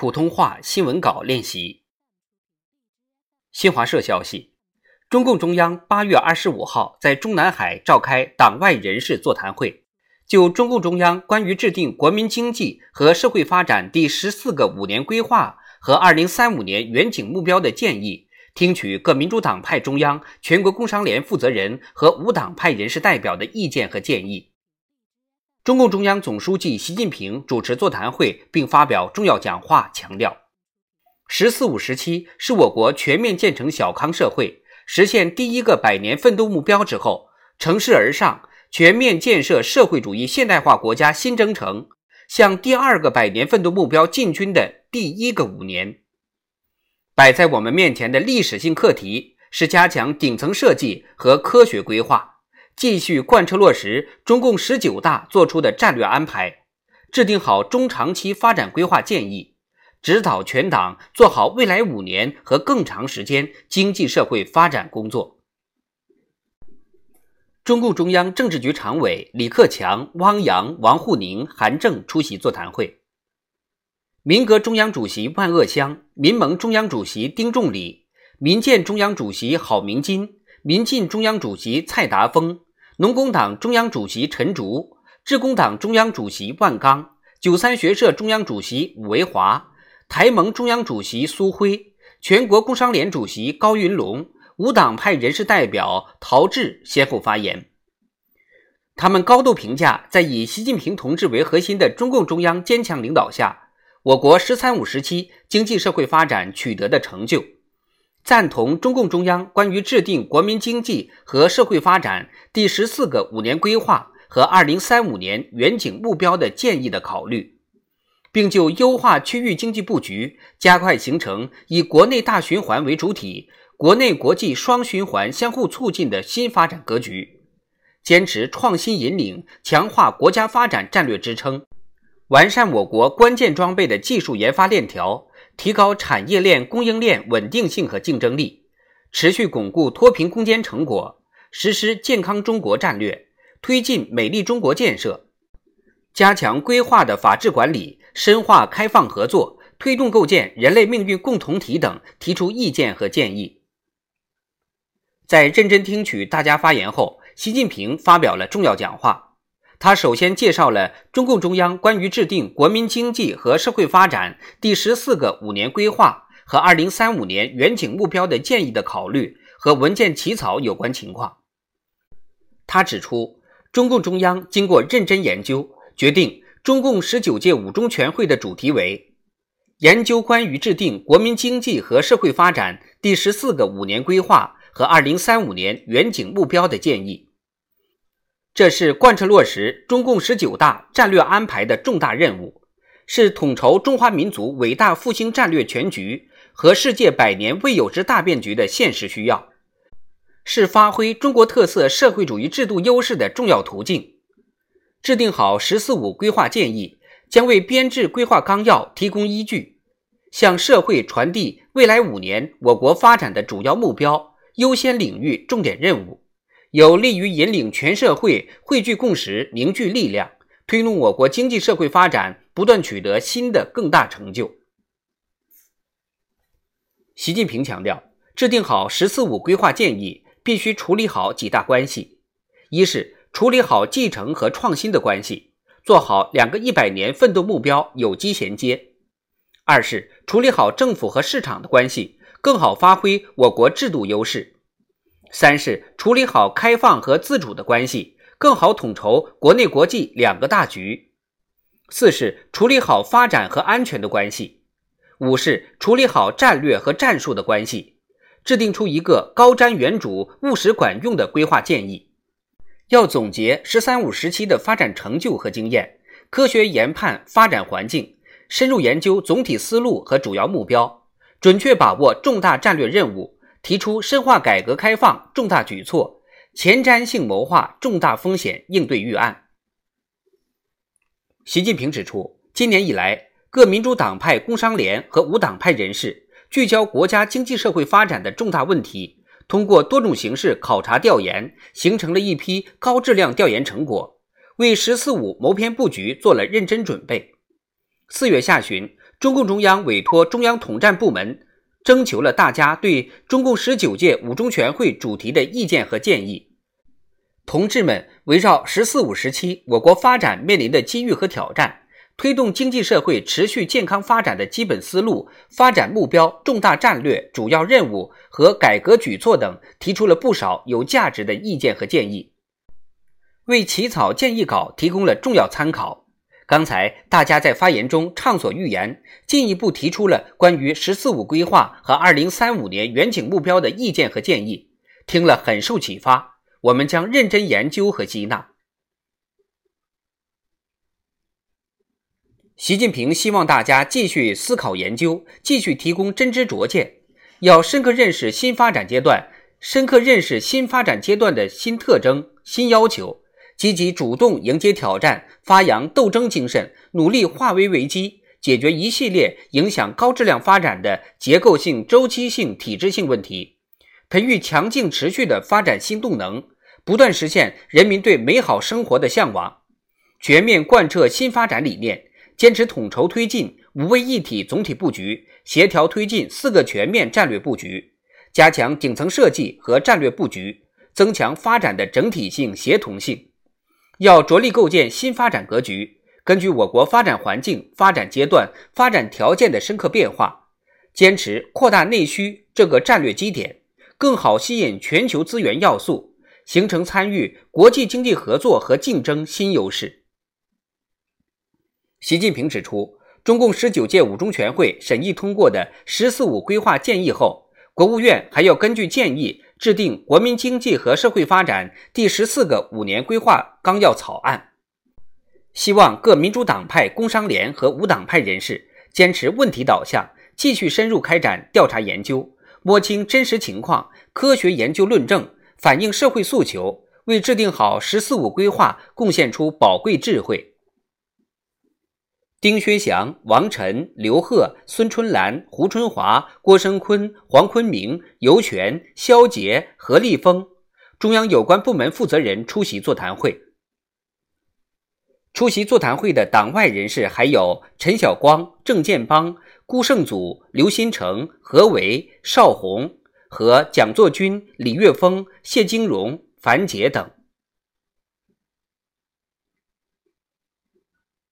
普通话新闻稿练习。新华社消息，中共中央八月二十五号在中南海召开党外人士座谈会，就中共中央关于制定国民经济和社会发展第十四个五年规划和二零三五年远景目标的建议，听取各民主党派中央、全国工商联负责人和无党派人士代表的意见和建议。中共中央总书记习近平主持座谈会并发表重要讲话，强调“十四五”时期是我国全面建成小康社会、实现第一个百年奋斗目标之后，乘势而上、全面建设社会主义现代化国家新征程、向第二个百年奋斗目标进军的第一个五年。摆在我们面前的历史性课题是加强顶层设计和科学规划。继续贯彻落实中共十九大作出的战略安排，制定好中长期发展规划建议，指导全党做好未来五年和更长时间经济社会发展工作。中共中央政治局常委李克强、汪洋、王沪宁、韩正出席座谈会。民革中央主席万鄂湘、民盟中央主席丁仲礼、民建中央主席郝明金、民进中央主席蔡达峰。农工党中央主席陈竺、致公党中央主席万钢、九三学社中央主席武维华、台盟中央主席苏辉、全国工商联主席高云龙、无党派人士代表陶志先后发言。他们高度评价，在以习近平同志为核心的中共中央坚强领导下，我国“十三五”时期经济社会发展取得的成就。赞同中共中央关于制定国民经济和社会发展第十四个五年规划和二零三五年远景目标的建议的考虑，并就优化区域经济布局、加快形成以国内大循环为主体、国内国际双循环相互促进的新发展格局，坚持创新引领，强化国家发展战略支撑，完善我国关键装备的技术研发链条。提高产业链供应链稳定性和竞争力，持续巩固脱贫攻坚成果，实施健康中国战略，推进美丽中国建设，加强规划的法治管理，深化开放合作，推动构建人类命运共同体等提出意见和建议。在认真听取大家发言后，习近平发表了重要讲话。他首先介绍了中共中央关于制定国民经济和社会发展第十四个五年规划和二零三五年远景目标的建议的考虑和文件起草有关情况。他指出，中共中央经过认真研究，决定中共十九届五中全会的主题为“研究关于制定国民经济和社会发展第十四个五年规划和二零三五年远景目标的建议”。这是贯彻落实中共十九大战略安排的重大任务，是统筹中华民族伟大复兴战略全局和世界百年未有之大变局的现实需要，是发挥中国特色社会主义制度优势的重要途径。制定好“十四五”规划建议，将为编制规划纲要提供依据，向社会传递未来五年我国发展的主要目标、优先领域、重点任务。有利于引领全社会汇聚共识、凝聚力量，推动我国经济社会发展不断取得新的更大成就。习近平强调，制定好“十四五”规划建议，必须处理好几大关系：一是处理好继承和创新的关系，做好两个一百年奋斗目标有机衔接；二是处理好政府和市场的关系，更好发挥我国制度优势。三是处理好开放和自主的关系，更好统筹国内国际两个大局；四是处理好发展和安全的关系；五是处理好战略和战术的关系，制定出一个高瞻远瞩、务实管用的规划建议。要总结“十三五”时期的发展成就和经验，科学研判发展环境，深入研究总体思路和主要目标，准确把握重大战略任务。提出深化改革开放重大举措，前瞻性谋划重大风险应对预案。习近平指出，今年以来，各民主党派、工商联和无党派人士聚焦国家经济社会发展的重大问题，通过多种形式考察调研，形成了一批高质量调研成果，为“十四五”谋篇布局做了认真准备。四月下旬。中共中央委托中央统战部门征求了大家对中共十九届五中全会主题的意见和建议。同志们围绕“十四五”时期我国发展面临的机遇和挑战，推动经济社会持续健康发展的基本思路、发展目标、重大战略、主要任务和改革举措等，提出了不少有价值的意见和建议，为起草建议稿提供了重要参考。刚才大家在发言中畅所欲言，进一步提出了关于“十四五”规划和2035年远景目标的意见和建议，听了很受启发。我们将认真研究和吸纳。习近平希望大家继续思考研究，继续提供真知灼见，要深刻认识新发展阶段，深刻认识新发展阶段的新特征、新要求。积极主动迎接挑战，发扬斗争精神，努力化危为机，解决一系列影响高质量发展的结构性、周期性、体制性问题，培育强劲持续的发展新动能，不断实现人民对美好生活的向往。全面贯彻新发展理念，坚持统筹推进五位一体总体布局，协调推进四个全面战略布局，加强顶层设计和战略布局，增强发展的整体性、协同性。要着力构建新发展格局，根据我国发展环境、发展阶段、发展条件的深刻变化，坚持扩大内需这个战略基点，更好吸引全球资源要素，形成参与国际经济合作和竞争新优势。习近平指出，中共十九届五中全会审议通过的“十四五”规划建议后，国务院还要根据建议。制定国民经济和社会发展第十四个五年规划纲要草案，希望各民主党派、工商联和无党派人士坚持问题导向，继续深入开展调查研究，摸清真实情况，科学研究论证，反映社会诉求，为制定好“十四五”规划贡献出宝贵智慧。丁薛祥、王晨、刘鹤、孙春兰、胡春华、郭声琨、黄坤明、尤权、肖捷、何立峰，中央有关部门负责人出席座谈会。出席座谈会的党外人士还有陈晓光、郑建邦、顾胜祖、刘新成、何为、邵红和蒋作军、李岳峰、谢金荣、樊杰等。